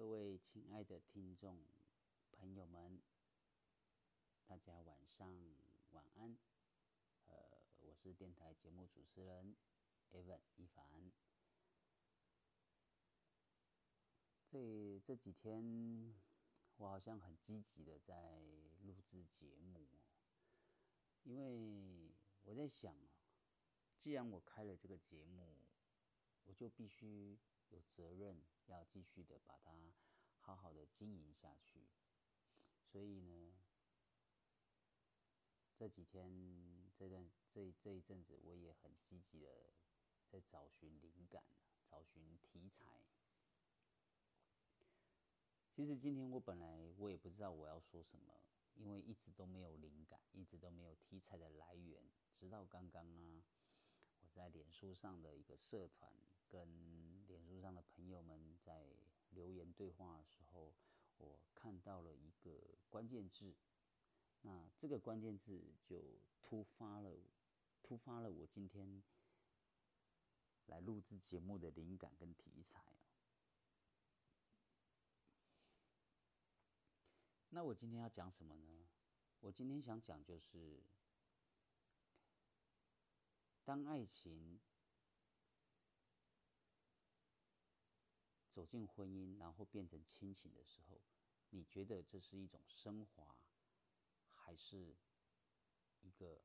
各位亲爱的听众朋友们，大家晚上晚安。呃，我是电台节目主持人 Evan 一凡。这这几天，我好像很积极的在录制节目，因为我在想啊，既然我开了这个节目，我就必须有责任要继续的把它好好的经营下去。所以呢，这几天这段这这一阵子，我也很积极的在找寻灵感，找寻题材。其实今天我本来我也不知道我要说什么，因为一直都没有灵感，一直都没有题材的来源。直到刚刚啊，我在脸书上的一个社团跟脸书上的朋友们在留言对话的时候，我看到了一个关键字，那这个关键字就突发了，突发了我今天来录制节目的灵感跟题材。那我今天要讲什么呢？我今天想讲就是，当爱情走进婚姻，然后变成亲情的时候，你觉得这是一种升华，还是一个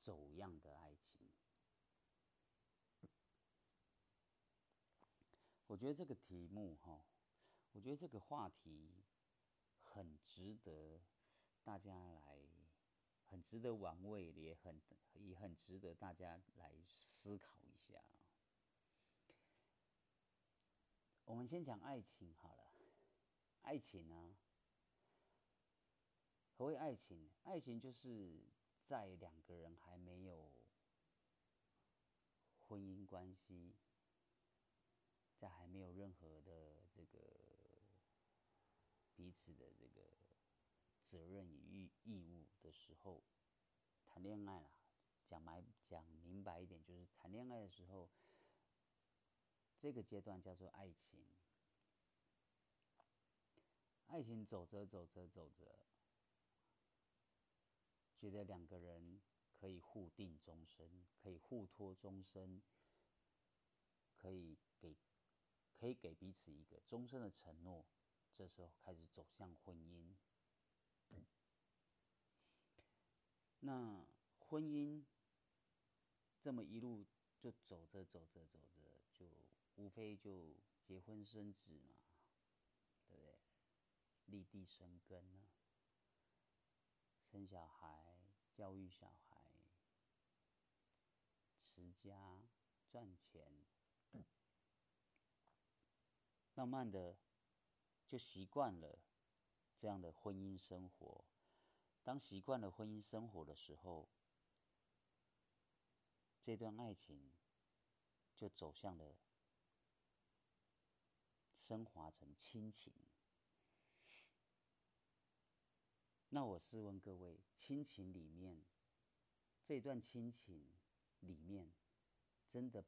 走样的爱情？我觉得这个题目哈。我觉得这个话题很值得大家来，很值得玩味，也很也很值得大家来思考一下。我们先讲爱情好了，爱情啊，何谓爱情？爱情就是在两个人还没有婚姻关系。在还没有任何的这个彼此的这个责任与义义务的时候，谈恋爱啦，讲白讲明白一点，就是谈恋爱的时候，这个阶段叫做爱情。爱情走着走着走着，觉得两个人可以互定终身，可以互托终身，可以给。可以给彼此一个终身的承诺，这时候开始走向婚姻。那婚姻这么一路就走着走着走着，无非就结婚生子嘛，对不对？立地生根呢，生小孩、教育小孩、持家、赚钱。慢慢的，就习惯了这样的婚姻生活。当习惯了婚姻生活的时候，这段爱情就走向了升华成亲情。那我试问各位，亲情里面，这段亲情里面，真的？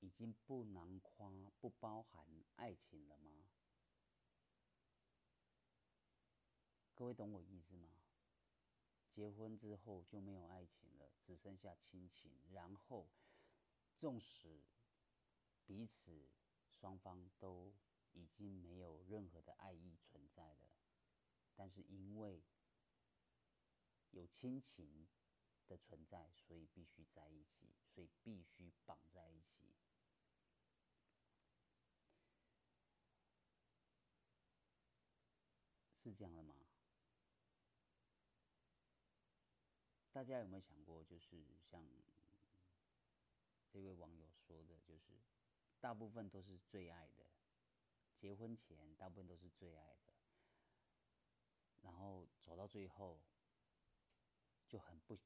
已经不囊括、不包含爱情了吗？各位懂我意思吗？结婚之后就没有爱情了，只剩下亲情。然后，纵使彼此双方都已经没有任何的爱意存在了，但是因为有亲情的存在，所以必须在一起，所以必须绑在一起。是这样的吗？大家有没有想过，就是像这位网友说的，就是大部分都是最爱的，结婚前大部分都是最爱的，然后走到最后就很不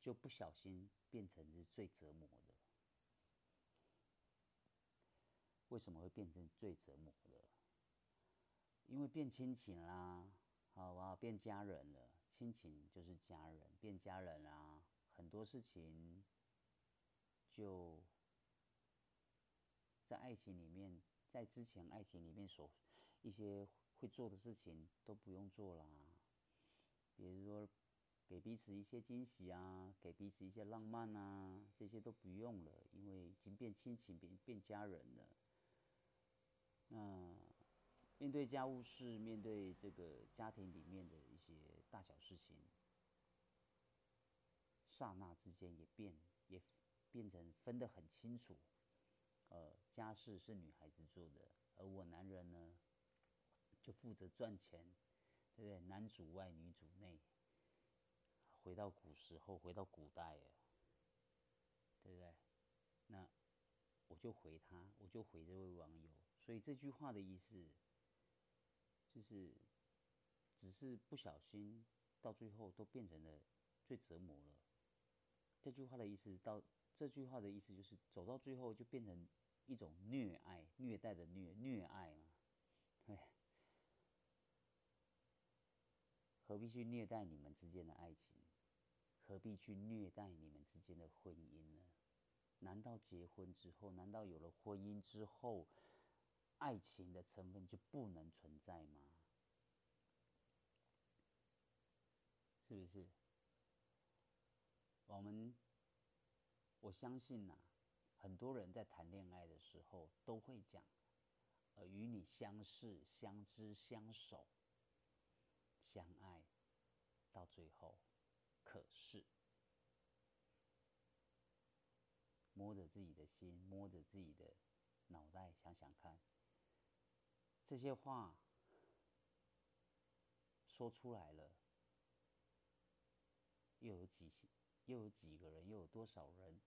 就不小心变成是最折磨的。为什么会变成最折磨的？因为变亲情啦，好吧，变家人了。亲情就是家人，变家人啦，很多事情就在爱情里面在之前爱情里面所一些会做的事情都不用做啦，比如说给彼此一些惊喜啊，给彼此一些浪漫啊，这些都不用了，因为已经变亲情，变变家人了。那面对家务事，面对这个家庭里面的一些大小事情，刹那之间也变也变成分得很清楚。呃，家事是女孩子做的，而我男人呢，就负责赚钱，对不对？男主外女主内。回到古时候，回到古代了，对不对？那我就回他，我就回这位网友。所以这句话的意思，就是只是不小心，到最后都变成了最折磨了。这句话的意思到这句话的意思就是走到最后就变成。一种虐爱、虐待的虐虐爱嘛，哎，何必去虐待你们之间的爱情？何必去虐待你们之间的婚姻呢？难道结婚之后，难道有了婚姻之后，爱情的成分就不能存在吗？是不是？我们，我相信呐。很多人在谈恋爱的时候都会讲，呃，与你相识、相知、相守、相爱，到最后，可是摸着自己的心，摸着自己的脑袋，想想看，这些话说出来了，又有几又有几个人，又有多少人？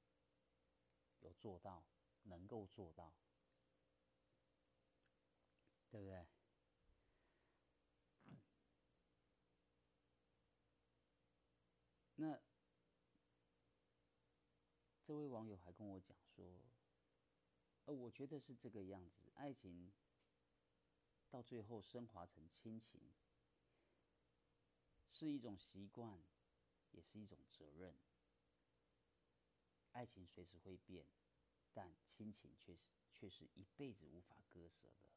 有做到，能够做到，对不对？那这位网友还跟我讲说，呃，我觉得是这个样子，爱情到最后升华成亲情，是一种习惯，也是一种责任。爱情随时会变，但亲情却是却是一辈子无法割舍的。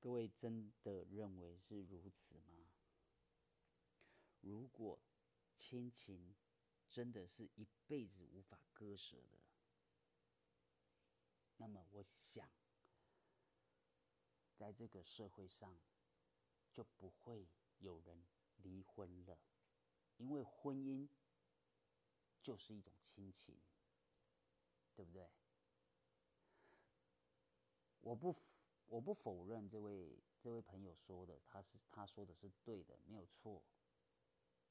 各位真的认为是如此吗？如果亲情真的是一辈子无法割舍的，那么我想，在这个社会上就不会有人离婚了。因为婚姻就是一种亲情，对不对？我不我不否认这位这位朋友说的，他是他说的是对的，没有错。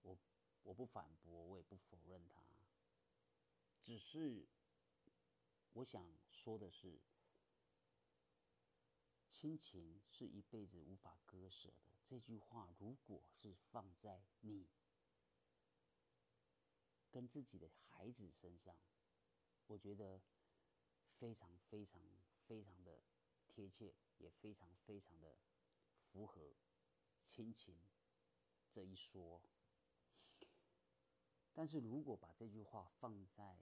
我我不反驳，我也不否认他。只是我想说的是，亲情是一辈子无法割舍的。这句话如果是放在你。跟自己的孩子身上，我觉得非常非常非常的贴切，也非常非常的符合亲情这一说。但是如果把这句话放在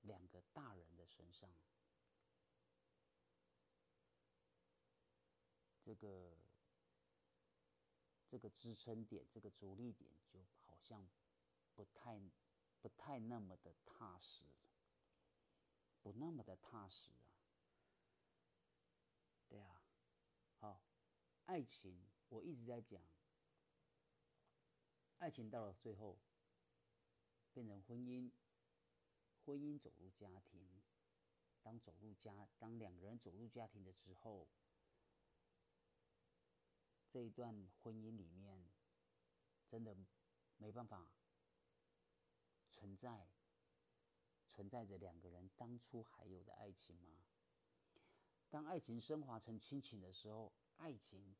两个大人的身上，这个这个支撑点，这个着力点，就好像。不太，不太那么的踏实，不那么的踏实啊。对啊，好，爱情我一直在讲，爱情到了最后变成婚姻，婚姻走入家庭，当走入家，当两个人走入家庭的时候，这一段婚姻里面真的没办法。存在，存在着两个人当初还有的爱情吗？当爱情升华成亲情的时候，爱情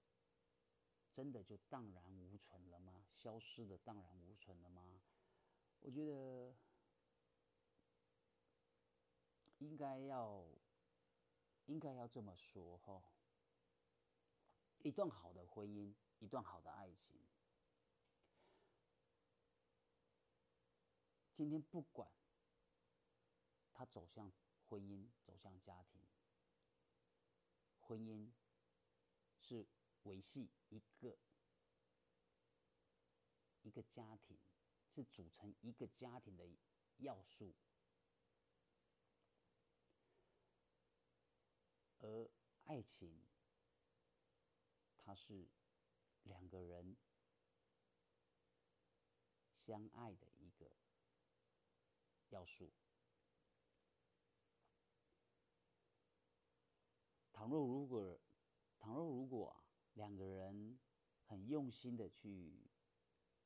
真的就荡然无存了吗？消失的荡然无存了吗？我觉得应该要，应该要这么说哈。一段好的婚姻，一段好的爱情。今天不管他走向婚姻，走向家庭。婚姻是维系一个一个家庭，是组成一个家庭的要素。而爱情，它是两个人相爱的要素。倘若如果，倘若如果两个人很用心的去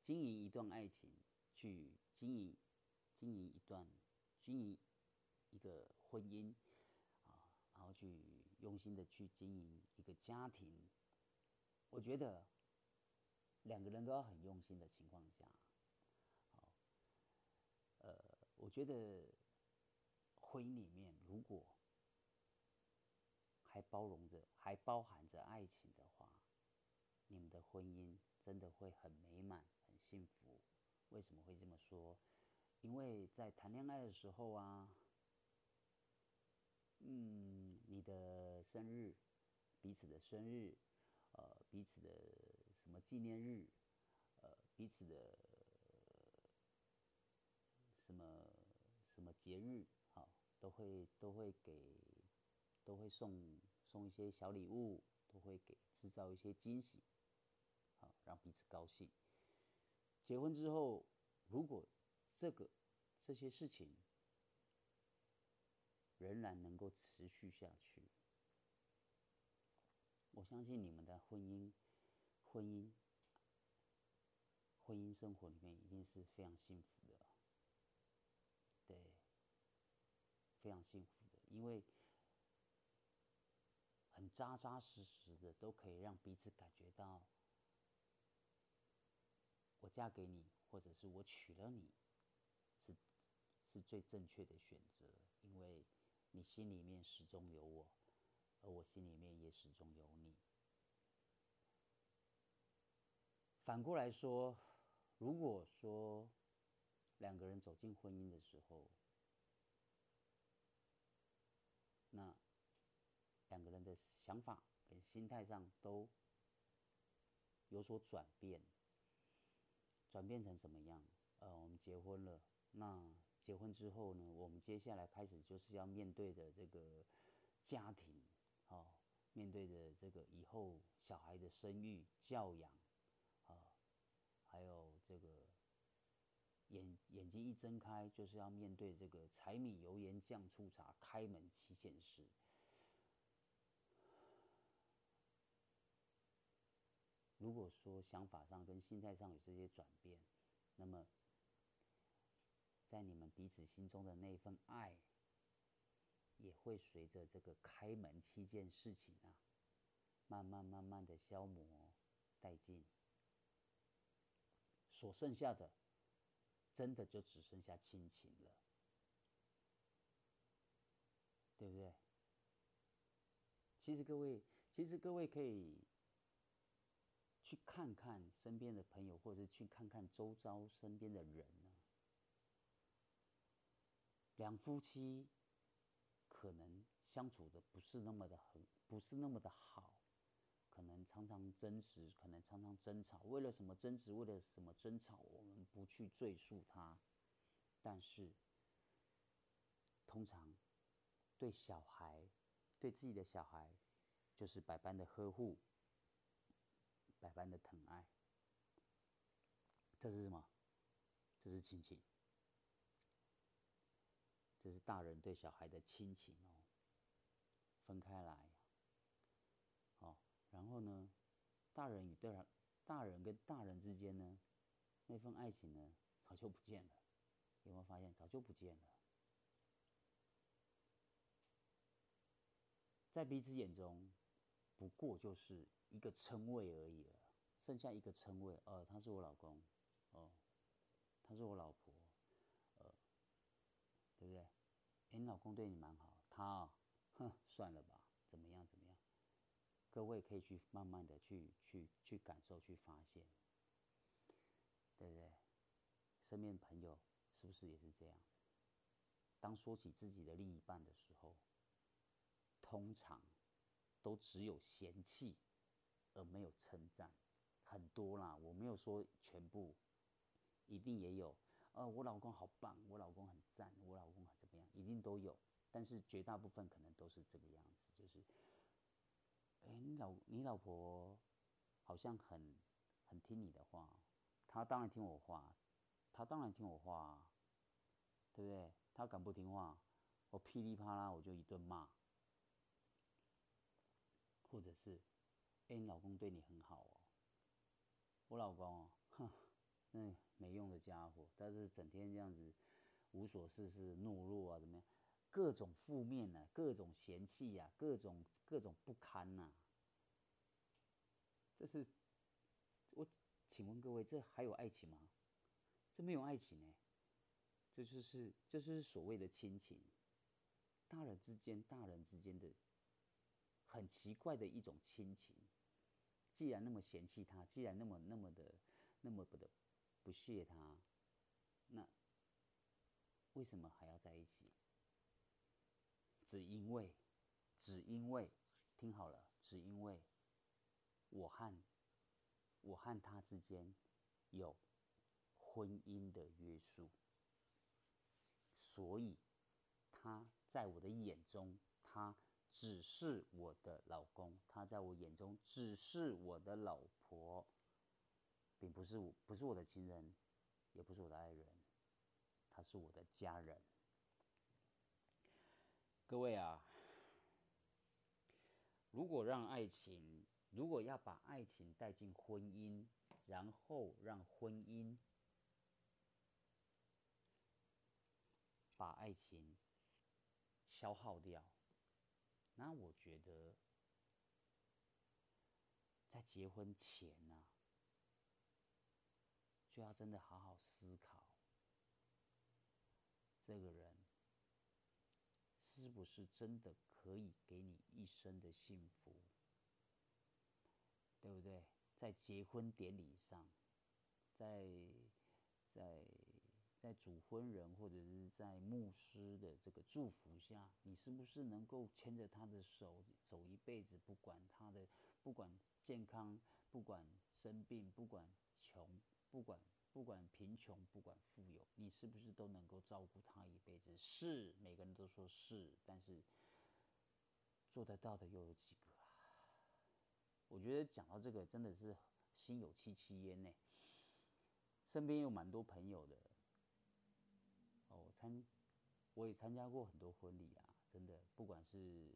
经营一段爱情，去经营经营一段经营一个婚姻啊。然后去用心的去经营一个家庭，我觉得两个人都要很用心的情况下，好，呃，我觉得婚姻里面如果还包容着、还包含着爱情的话，你们的婚姻真的会很美满、很幸福。为什么会这么说？因为在谈恋爱的时候啊。嗯，你的生日，彼此的生日，呃，彼此的什么纪念日，呃，彼此的什么什么节日，好，都会都会给，都会送送一些小礼物，都会给制造一些惊喜，好，让彼此高兴。结婚之后，如果这个这些事情，仍然能够持续下去，我相信你们的婚姻、婚姻、婚姻生活里面一定是非常幸福的，对，非常幸福的，因为很扎扎实实的都可以让彼此感觉到，我嫁给你，或者是我娶了你，是是最正确的选择，因为。你心里面始终有我，而我心里面也始终有你。反过来说，如果说两个人走进婚姻的时候，那两个人的想法跟心态上都有所转变，转变成什么样？呃，我们结婚了，那。结婚之后呢，我们接下来开始就是要面对的这个家庭，哦，面对的这个以后小孩的生育、教养，啊，还有这个眼眼睛一睁开就是要面对这个柴米油盐酱醋茶开门七件事。如果说想法上跟心态上有这些转变，那么。在你们彼此心中的那份爱，也会随着这个开门七件事情啊，慢慢慢慢的消磨殆尽。所剩下的，真的就只剩下亲情了，对不对？其实各位，其实各位可以去看看身边的朋友，或者去看看周遭身边的人。两夫妻可能相处的不是那么的很，不是那么的好，可能常常争执，可能常常争吵。为了什么争执？为了什么争吵？我们不去赘述它。但是，通常对小孩，对自己的小孩，就是百般的呵护，百般的疼爱。这是什么？这是亲情。这是大人对小孩的亲情哦，分开来，哦，然后呢，大人与大人，大人跟大人之间呢，那份爱情呢，早就不见了，有没有发现？早就不见了，在彼此眼中，不过就是一个称谓而已了，剩下一个称谓，呃，他是我老公，哦，他是我老婆。呃对不对？哎，你老公对你蛮好，他，哼，算了吧，怎么样怎么样？各位可以去慢慢的去去去感受，去发现，对不对？身边朋友是不是也是这样？当说起自己的另一半的时候，通常都只有嫌弃，而没有称赞。很多啦，我没有说全部，一定也有。呃，我老公好棒，我老公很赞，我老公很怎么样，一定都有。但是绝大部分可能都是这个样子，就是，哎，你老你老婆好像很很听你的话，她当然听我话，她当然听我话，对不对？她敢不听话，我噼里啪啦我就一顿骂，或者是，哎，你老公对你很好哦，我老公哦，哼，那没用的家伙，但是整天这样子无所事事、懦弱啊，怎么样？各种负面呐，各种嫌弃呀，各种各种不堪呐。这是我请问各位，这还有爱情吗？这没有爱情哎，这就是这就是所谓的亲情。大人之间，大人之间的很奇怪的一种亲情。既然那么嫌弃他，既然那么那么的那么不的不屑他，那为什么还要在一起？只因为，只因为，听好了，只因为，我和我和他之间有婚姻的约束，所以他在我的眼中，他只是我的老公；他在我眼中只是我的老婆，并不是我，不是我的情人，也不是我的爱人，他是我的家人。各位啊，如果让爱情，如果要把爱情带进婚姻，然后让婚姻把爱情消耗掉，那我觉得在结婚前呢，就要真的好好思考这个人。是不是真的可以给你一生的幸福？对不对？在结婚典礼上，在在在主婚人或者是在牧师的这个祝福下，你是不是能够牵着他的手走一辈子？不管他的，不管健康，不管生病，不管穷，不管。不管贫穷，不管富有，你是不是都能够照顾他一辈子？是，每个人都说是，但是做得到的又有几个啊？我觉得讲到这个，真的是心有戚戚焉呢。身边有蛮多朋友的，参我也参加过很多婚礼啊，真的，不管是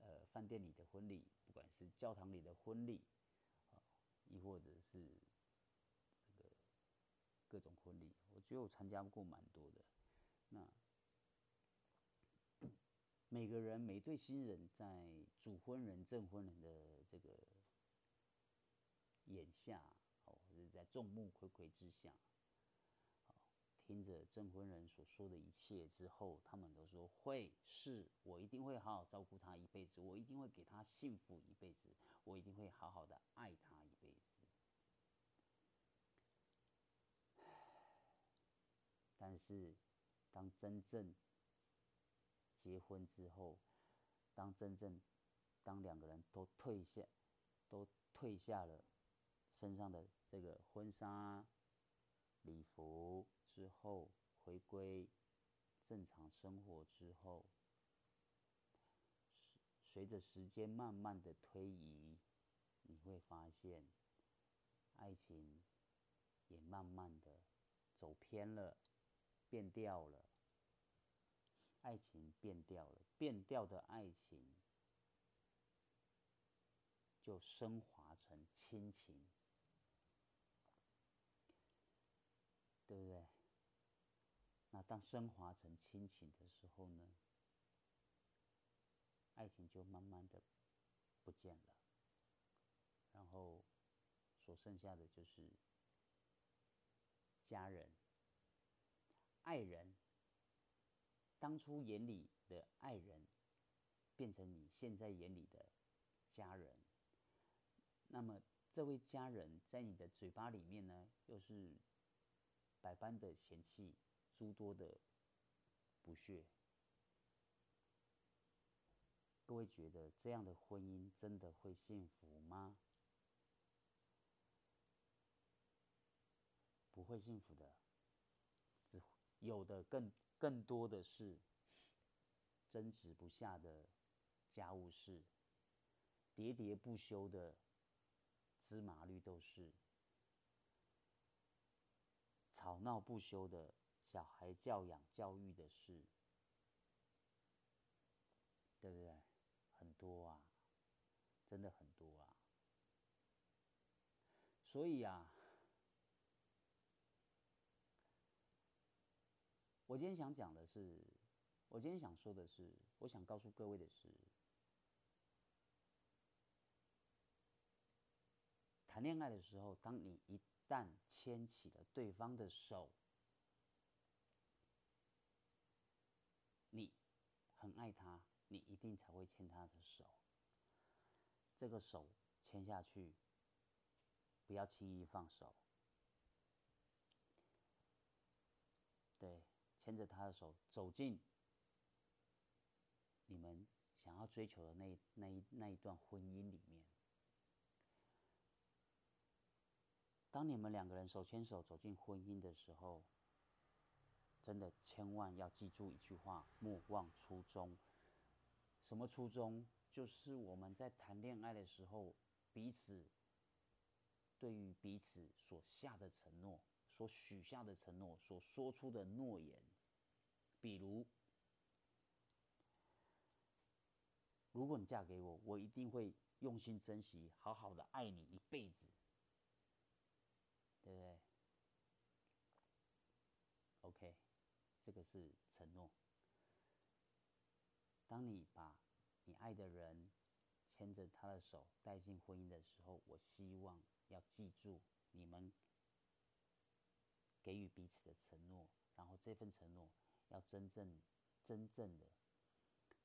呃饭店里的婚礼，不管是教堂里的婚礼，啊，亦或者是这个。各种婚礼，我觉得我参加过蛮多的。那每个人每对新人在主婚人、证婚人的这个眼下，哦，是在众目睽睽之下，听着证婚人所说的一切之后，他们都说会是我一定会好好照顾他一辈子，我一定会给他幸福一辈子，我一定会好好的爱他一辈子。但是，当真正结婚之后，当真正当两个人都退下，都退下了身上的这个婚纱礼服之后，回归正常生活之后，随着时间慢慢的推移，你会发现，爱情也慢慢的走偏了。变掉了，爱情变掉了，变掉的爱情就升华成亲情，对不对？那当升华成亲情的时候呢，爱情就慢慢的不见了，然后所剩下的就是家人。爱人，当初眼里的爱人，变成你现在眼里的家人。那么，这位家人在你的嘴巴里面呢，又是百般的嫌弃，诸多的不屑。各位觉得这样的婚姻真的会幸福吗？不会幸福的，只有的更更多的是争执不下的家务事，喋喋不休的芝麻绿豆事，吵闹不休的小孩教养教育的事，对不对？很多啊，真的很多啊。所以啊。我今天想讲的是，我今天想说的是，我想告诉各位的是，谈恋爱的时候，当你一旦牵起了对方的手，你很爱他，你一定才会牵他的手。这个手牵下去，不要轻易放手。对。牵着他的手走进你们想要追求的那那一那一段婚姻里面。当你们两个人手牵手走进婚姻的时候，真的千万要记住一句话：莫忘初衷。什么初衷？就是我们在谈恋爱的时候，彼此对于彼此所下的承诺。所许下的承诺，所说出的诺言，比如，如果你嫁给我，我一定会用心珍惜，好好的爱你一辈子，对不对？OK，这个是承诺。当你把你爱的人牵着他的手带进婚姻的时候，我希望要记住你们。给予彼此的承诺，然后这份承诺要真正、真正的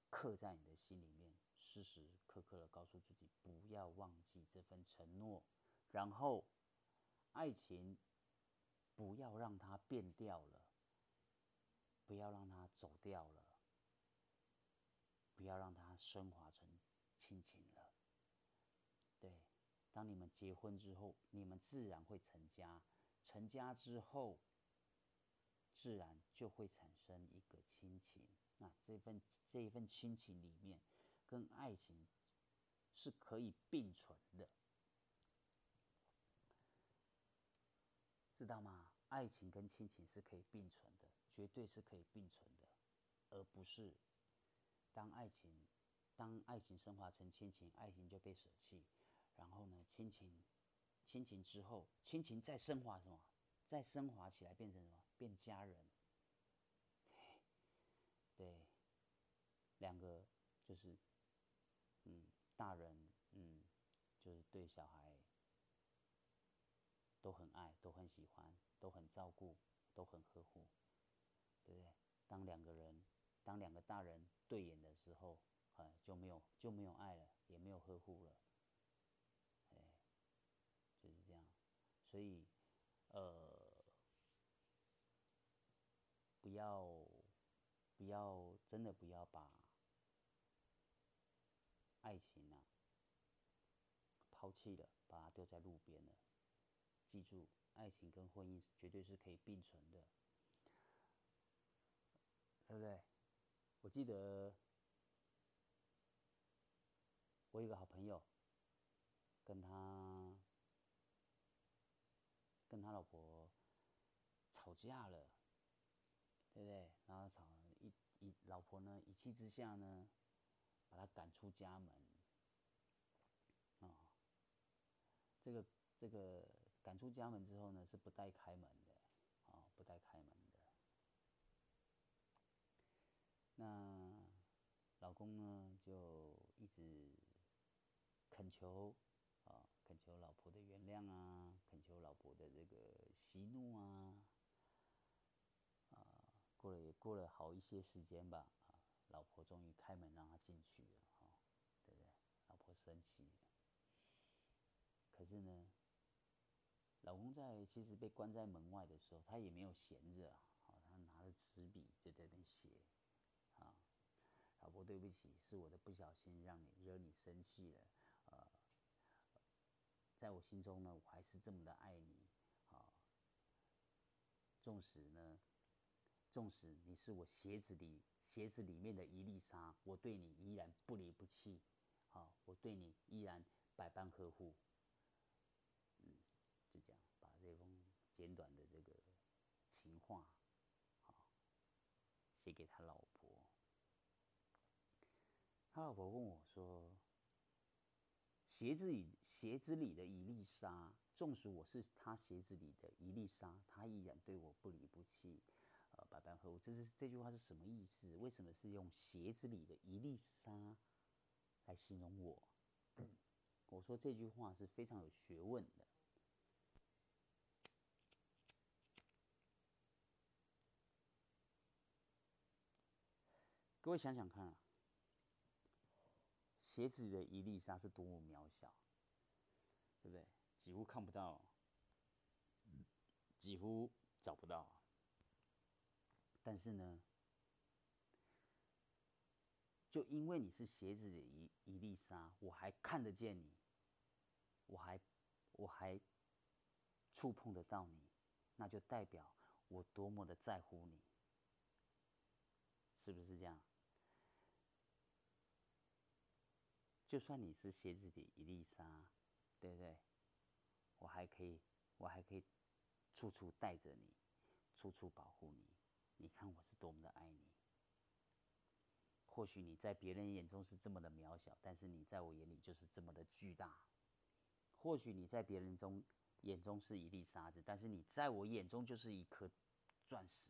刻在你的心里面，时时刻刻的告诉自己不要忘记这份承诺，然后爱情不要让它变掉了，不要让它走掉了，不要让它升华成亲情了。对，当你们结婚之后，你们自然会成家。成家之后，自然就会产生一个亲情。那这份这一份亲情里面，跟爱情是可以并存的，知道吗？爱情跟亲情是可以并存的，绝对是可以并存的，而不是当爱情当爱情升华成亲情，爱情就被舍弃，然后呢，亲情。亲情之后，亲情再升华什么？再升华起来变成什么？变家人。对，两个就是，嗯，大人，嗯，就是对小孩都很爱，都很喜欢，都很照顾，都很呵护，对不对？当两个人，当两个大人对眼的时候，哎，就没有就没有爱了，也没有呵护了。哎就是这样，所以，呃，不要，不要，真的不要把爱情啊抛弃了，把它丢在路边了。记住，爱情跟婚姻绝对是可以并存的，对不对？我记得我有个好朋友，跟他。跟他老婆吵架了，对不对？然后吵一一老婆呢一气之下呢，把他赶出家门。啊，这个这个赶出家门之后呢，是不带开门的，啊，不带开门的。那老公呢就一直恳求。啊，恳求老婆的原谅啊，恳求老婆的这个息怒啊，啊，过了也过了好一些时间吧，啊，老婆终于开门让他进去了，哈，对不对？老婆生气，可是呢，老公在其实被关在门外的时候，他也没有闲着啊，好，他拿着纸笔就在那边写老婆对不起，是我的不小心让你惹你生气了，呃，在我心中呢，我还是这么的爱你，啊，纵使呢，纵使你是我鞋子里鞋子里面的一粒沙，我对你依然不离不弃，好，我对你依然百般呵护，嗯，就这样把这封简短的这个情话，好，写给他老婆。他老婆问我说：“鞋子里鞋子里的一粒沙，纵使我是他鞋子里的一粒沙，他依然对我不离不弃，呃，百般呵护。”这是这句话是什么意思？为什么是用鞋子里的一粒沙来形容我？我说这句话是非常有学问的。各位想想看啊。鞋子的一粒沙是多么渺小，对不对？几乎看不到，几乎找不到。但是呢，就因为你是鞋子的一一粒沙，我还看得见你，我还我还触碰得到你，那就代表我多么的在乎你，是不是这样？就算你是鞋子里一粒沙，对不对？我还可以，我还可以处处带着你，处处保护你。你看我是多么的爱你。或许你在别人眼中是这么的渺小，但是你在我眼里就是这么的巨大。或许你在别人中眼中是一粒沙子，但是你在我眼中就是一颗钻石。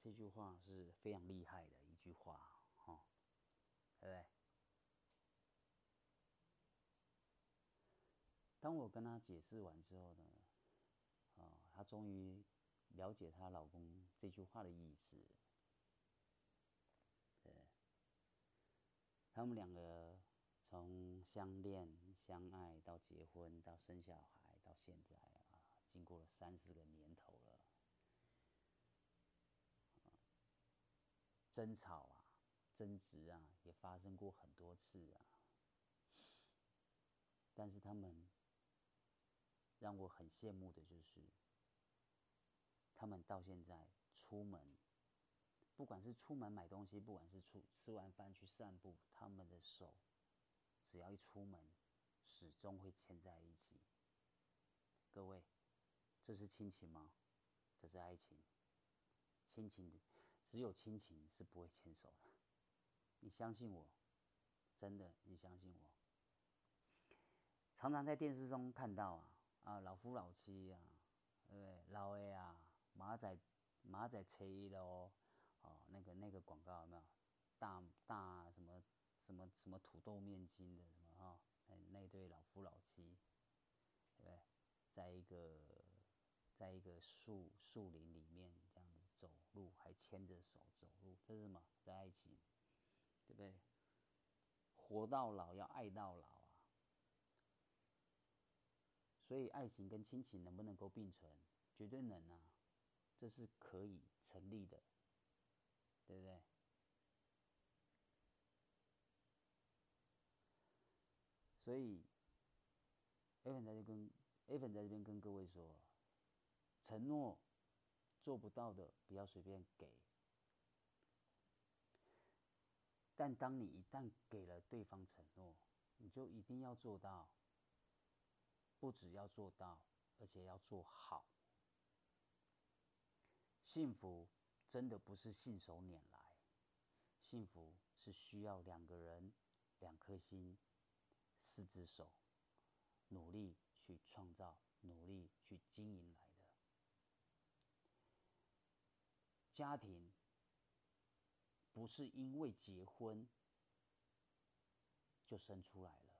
这句话是非常厉害的一句话，哈，对不对？当我跟她解释完之后呢，啊，她终于了解她老公这句话的意思。对，他们两个从相恋、相爱到结婚，到生小孩，到现在啊，经过了三四个年头了，争吵啊、争执啊，也发生过很多次啊，但是他们。让我很羡慕的就是，他们到现在出门，不管是出门买东西，不管是出吃完饭去散步，他们的手只要一出门，始终会牵在一起。各位，这是亲情吗？这是爱情。亲情的只有亲情是不会牵手的，你相信我，真的，你相信我。常常在电视中看到啊。啊，老夫老妻啊，对不对？老的啊，马仔马仔车咯，哦，那个那个广告有没有？大大什么什么什么土豆面筋的什么啊？哎那对老夫老妻，对不对？在一个在一个树树林里面这样子走路，还牵着手走路，这是什么？这爱情，对不对？活到老要爱到老。所以，爱情跟亲情能不能够并存？绝对能啊，这是可以成立的，对不对？所以，A 粉在这跟 A 粉在这边跟各位说，承诺做不到的不要随便给，但当你一旦给了对方承诺，你就一定要做到。不只要做到，而且要做好。幸福真的不是信手拈来，幸福是需要两个人、两颗心、四只手，努力去创造、努力去经营来的。家庭不是因为结婚就生出来了，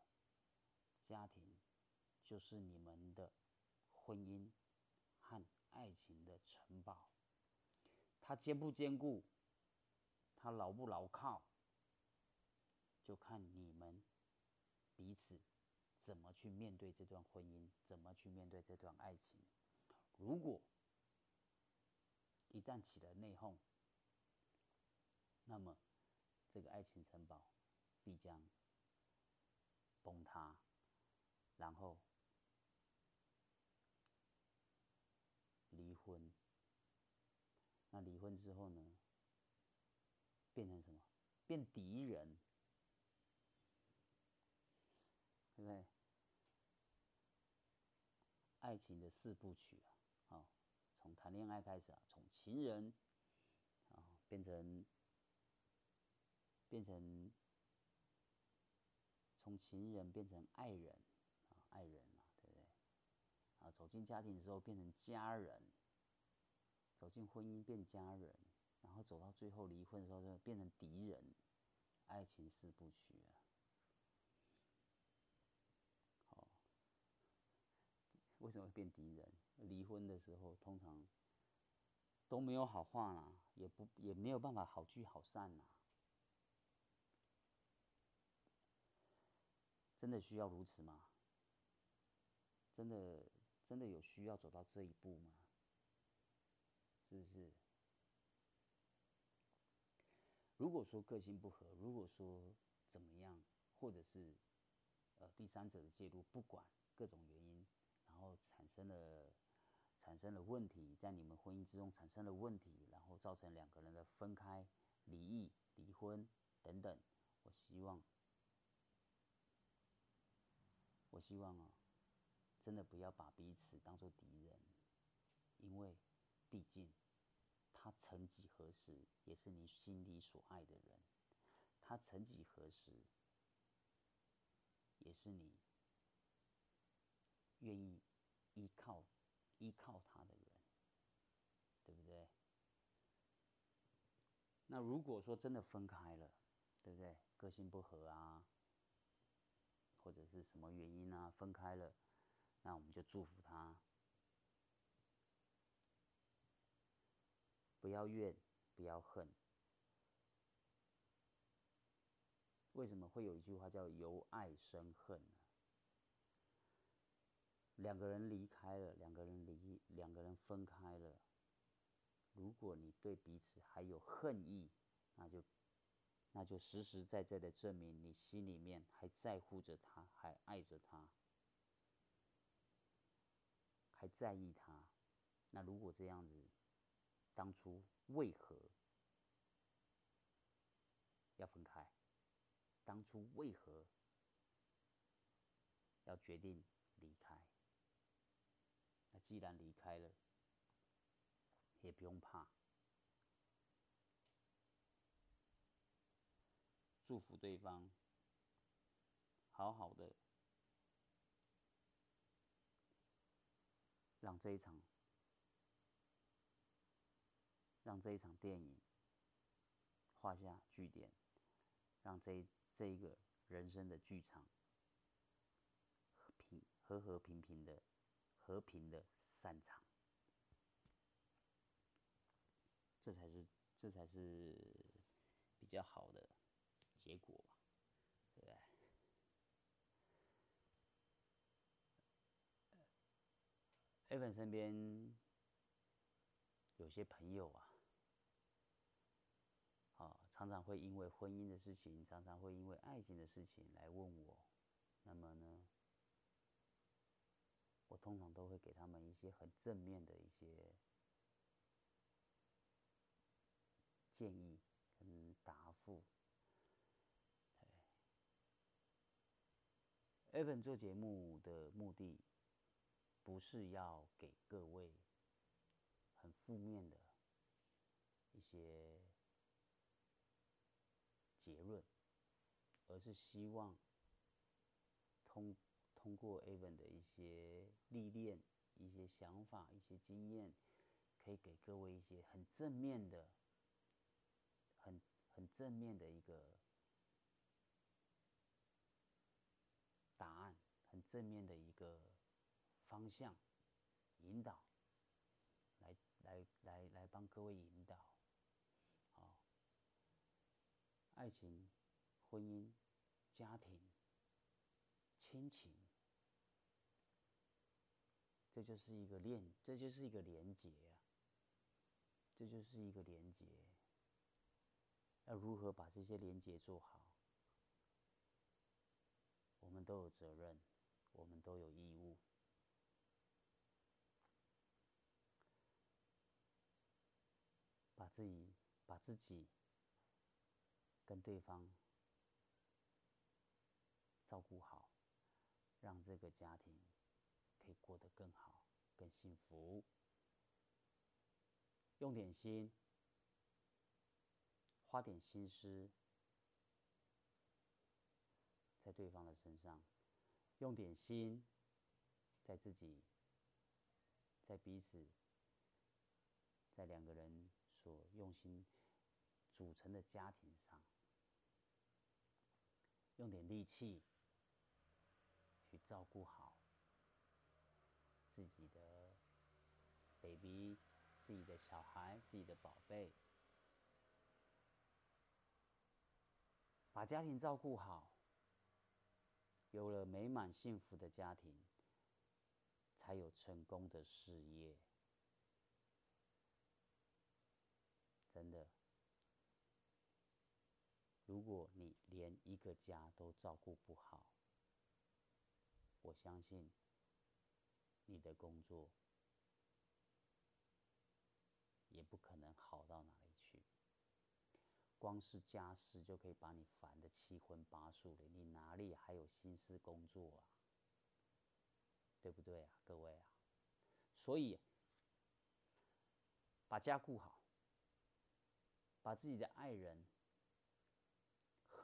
家庭。就是你们的婚姻和爱情的城堡，它坚不坚固，它牢不牢靠，就看你们彼此怎么去面对这段婚姻，怎么去面对这段爱情。如果一旦起了内讧，那么这个爱情城堡必将崩塌，然后离婚。那离婚之后呢？变成什么？变敌人，对不对？爱情的四部曲啊，好，从谈恋爱开始啊，从情人啊变成变成从情人变成爱人啊，爱人嘛，对不对？啊，走进家庭之后变成家人，走进婚姻变家人。然后走到最后离婚的时候，就变成敌人，爱情四部曲啊。好，为什么会变敌人？离婚的时候通常都没有好话啦，也不也没有办法好聚好散呐。真的需要如此吗？真的真的有需要走到这一步吗？是不是？如果说个性不合，如果说怎么样，或者是呃第三者的介入，不管各种原因，然后产生了产生了问题，在你们婚姻之中产生了问题，然后造成两个人的分开、离异、离婚等等，我希望，我希望啊，真的不要把彼此当做敌人，因为毕竟。他曾几何时也是你心里所爱的人，他曾几何时也是你愿意依靠依靠他的人，对不对？那如果说真的分开了，对不对？个性不合啊，或者是什么原因啊，分开了，那我们就祝福他。不要怨，不要恨。为什么会有一句话叫“由爱生恨”呢？两个人离开了，两个人离，两个人分开了。如果你对彼此还有恨意，那就，那就实实在在的证明你心里面还在乎着他，还爱着他，还在意他。那如果这样子，当初为何要分开？当初为何要决定离开？那既然离开了，也不用怕，祝福对方，好好的让这一场。让这一场电影画下句点，让这这一个人生的剧场平和和平平的和平的散场，这才是这才是比较好的结果吧，对不对？艾粉身边有些朋友啊。常常会因为婚姻的事情，常常会因为爱情的事情来问我。那么呢，我通常都会给他们一些很正面的一些建议跟答复。对，Evan 做节目的目的，不是要给各位很负面的一些。结论，而是希望通通过 Evan 的一些历练、一些想法、一些经验，可以给各位一些很正面的、很很正面的一个答案，很正面的一个方向引导，来来来来帮各位引导。爱情、婚姻、家庭、亲情，这就是一个链，这就是一个连结啊！这就是一个连结。要如何把这些连接做好？我们都有责任，我们都有义务，把自己、把自己跟对方照顾好，让这个家庭可以过得更好、更幸福。用点心，花点心思。在对方的身上，用点心，在自己，在彼此，在两个人所用心组成的家庭上，用点力气去照顾好自己的 baby，自己的小孩，自己的宝贝，把家庭照顾好。有了美满幸福的家庭，才有成功的事业。真的，如果你连一个家都照顾不好，我相信你的工作也不可能好到哪里去。光是家事就可以把你烦得七荤八素的，你哪里还有心思工作啊？对不对啊，各位啊？所以把家顾好，把自己的爱人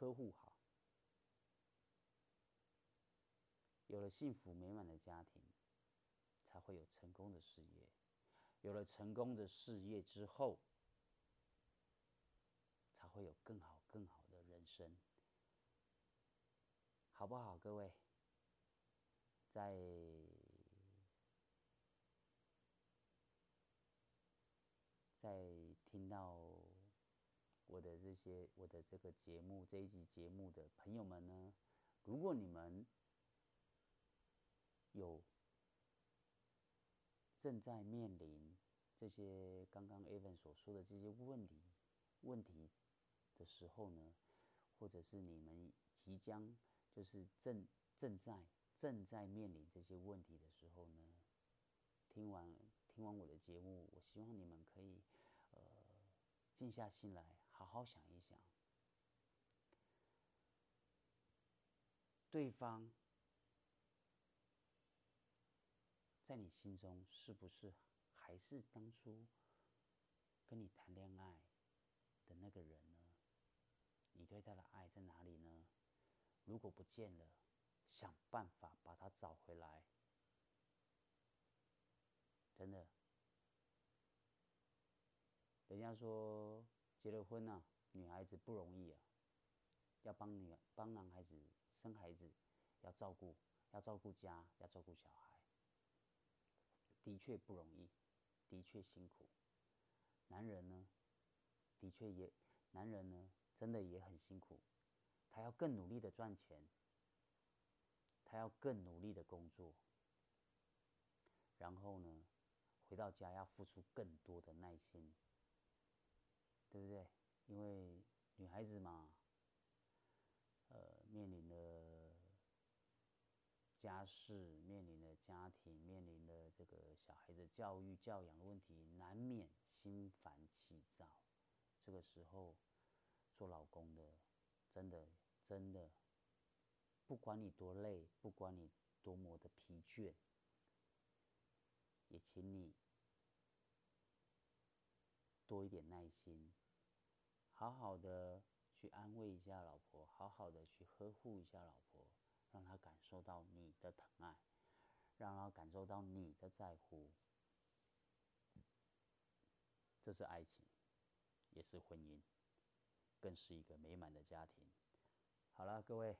呵护好，有了幸福美满的家庭，才会有成功的事业。有了成功的事业之后，才会有更好、更好的人生，好不好，各位？在听到我的这些、我的这个节目这一集节目的朋友们呢，如果你们有正在面临这些刚刚 Evan 所说的这些问题，问题。的时候呢，或者是你们即将就是正正在正在面临这些问题的时候呢，听完听完我的节目，我希望你们可以呃静下心来，好好想一想，对方在你心中是不是还是当初跟你谈恋爱的那个人呢？你对他的爱在哪里呢？如果不见了，想办法把他找回来。真的，人家说结了婚呢，女孩子不容易啊，要帮女帮男孩子生孩子，要照顾，要照顾家，要照顾小孩，的确不容易，的确辛苦。男人呢，的确也，男人呢。真的也很辛苦，他要更努力的赚钱，他要更努力的工作，然后呢，回到家要付出更多的耐心，对不对？因为女孩子嘛，呃，面临的家事，面临的家庭，面临的这个小孩子教育教养的问题，难免心烦气躁，这个时候。做老公的，真的真的，不管你多累，不管你多么的疲倦，也请你多一点耐心，好好的去安慰一下老婆，好好的去呵护一下老婆，让她感受到你的疼爱，让她感受到你的在乎，这是爱情，也是婚姻。更是一个美满的家庭。好了，各位，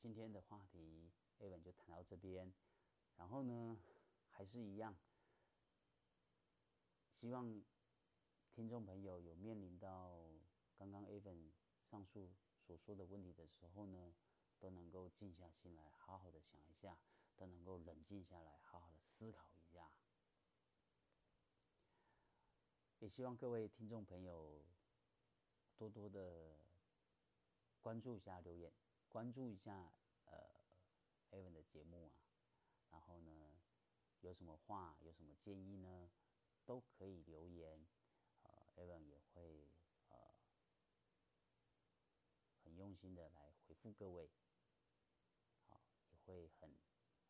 今天的话题 A 文就谈到这边。然后呢，还是一样，希望听众朋友有面临到刚刚 A 文上述所说的问题的时候呢，都能够静下心来，好好的想一下，都能够冷静下来，好好的思考一下。也希望各位听众朋友多多的关注一下留言，关注一下呃 Evan 的节目啊，然后呢，有什么话有什么建议呢，都可以留言，呃，Evan 也会呃很用心的来回复各位，好，也会很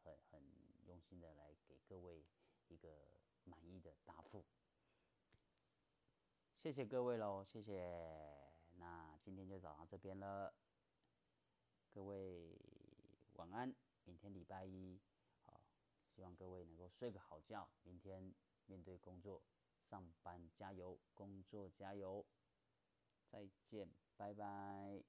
很很用心的来给各位一个满意的答复。谢谢各位喽，谢谢。那今天就找到这边了，各位晚安。明天礼拜一，好，希望各位能够睡个好觉。明天面对工作，上班加油，工作加油。再见，拜拜。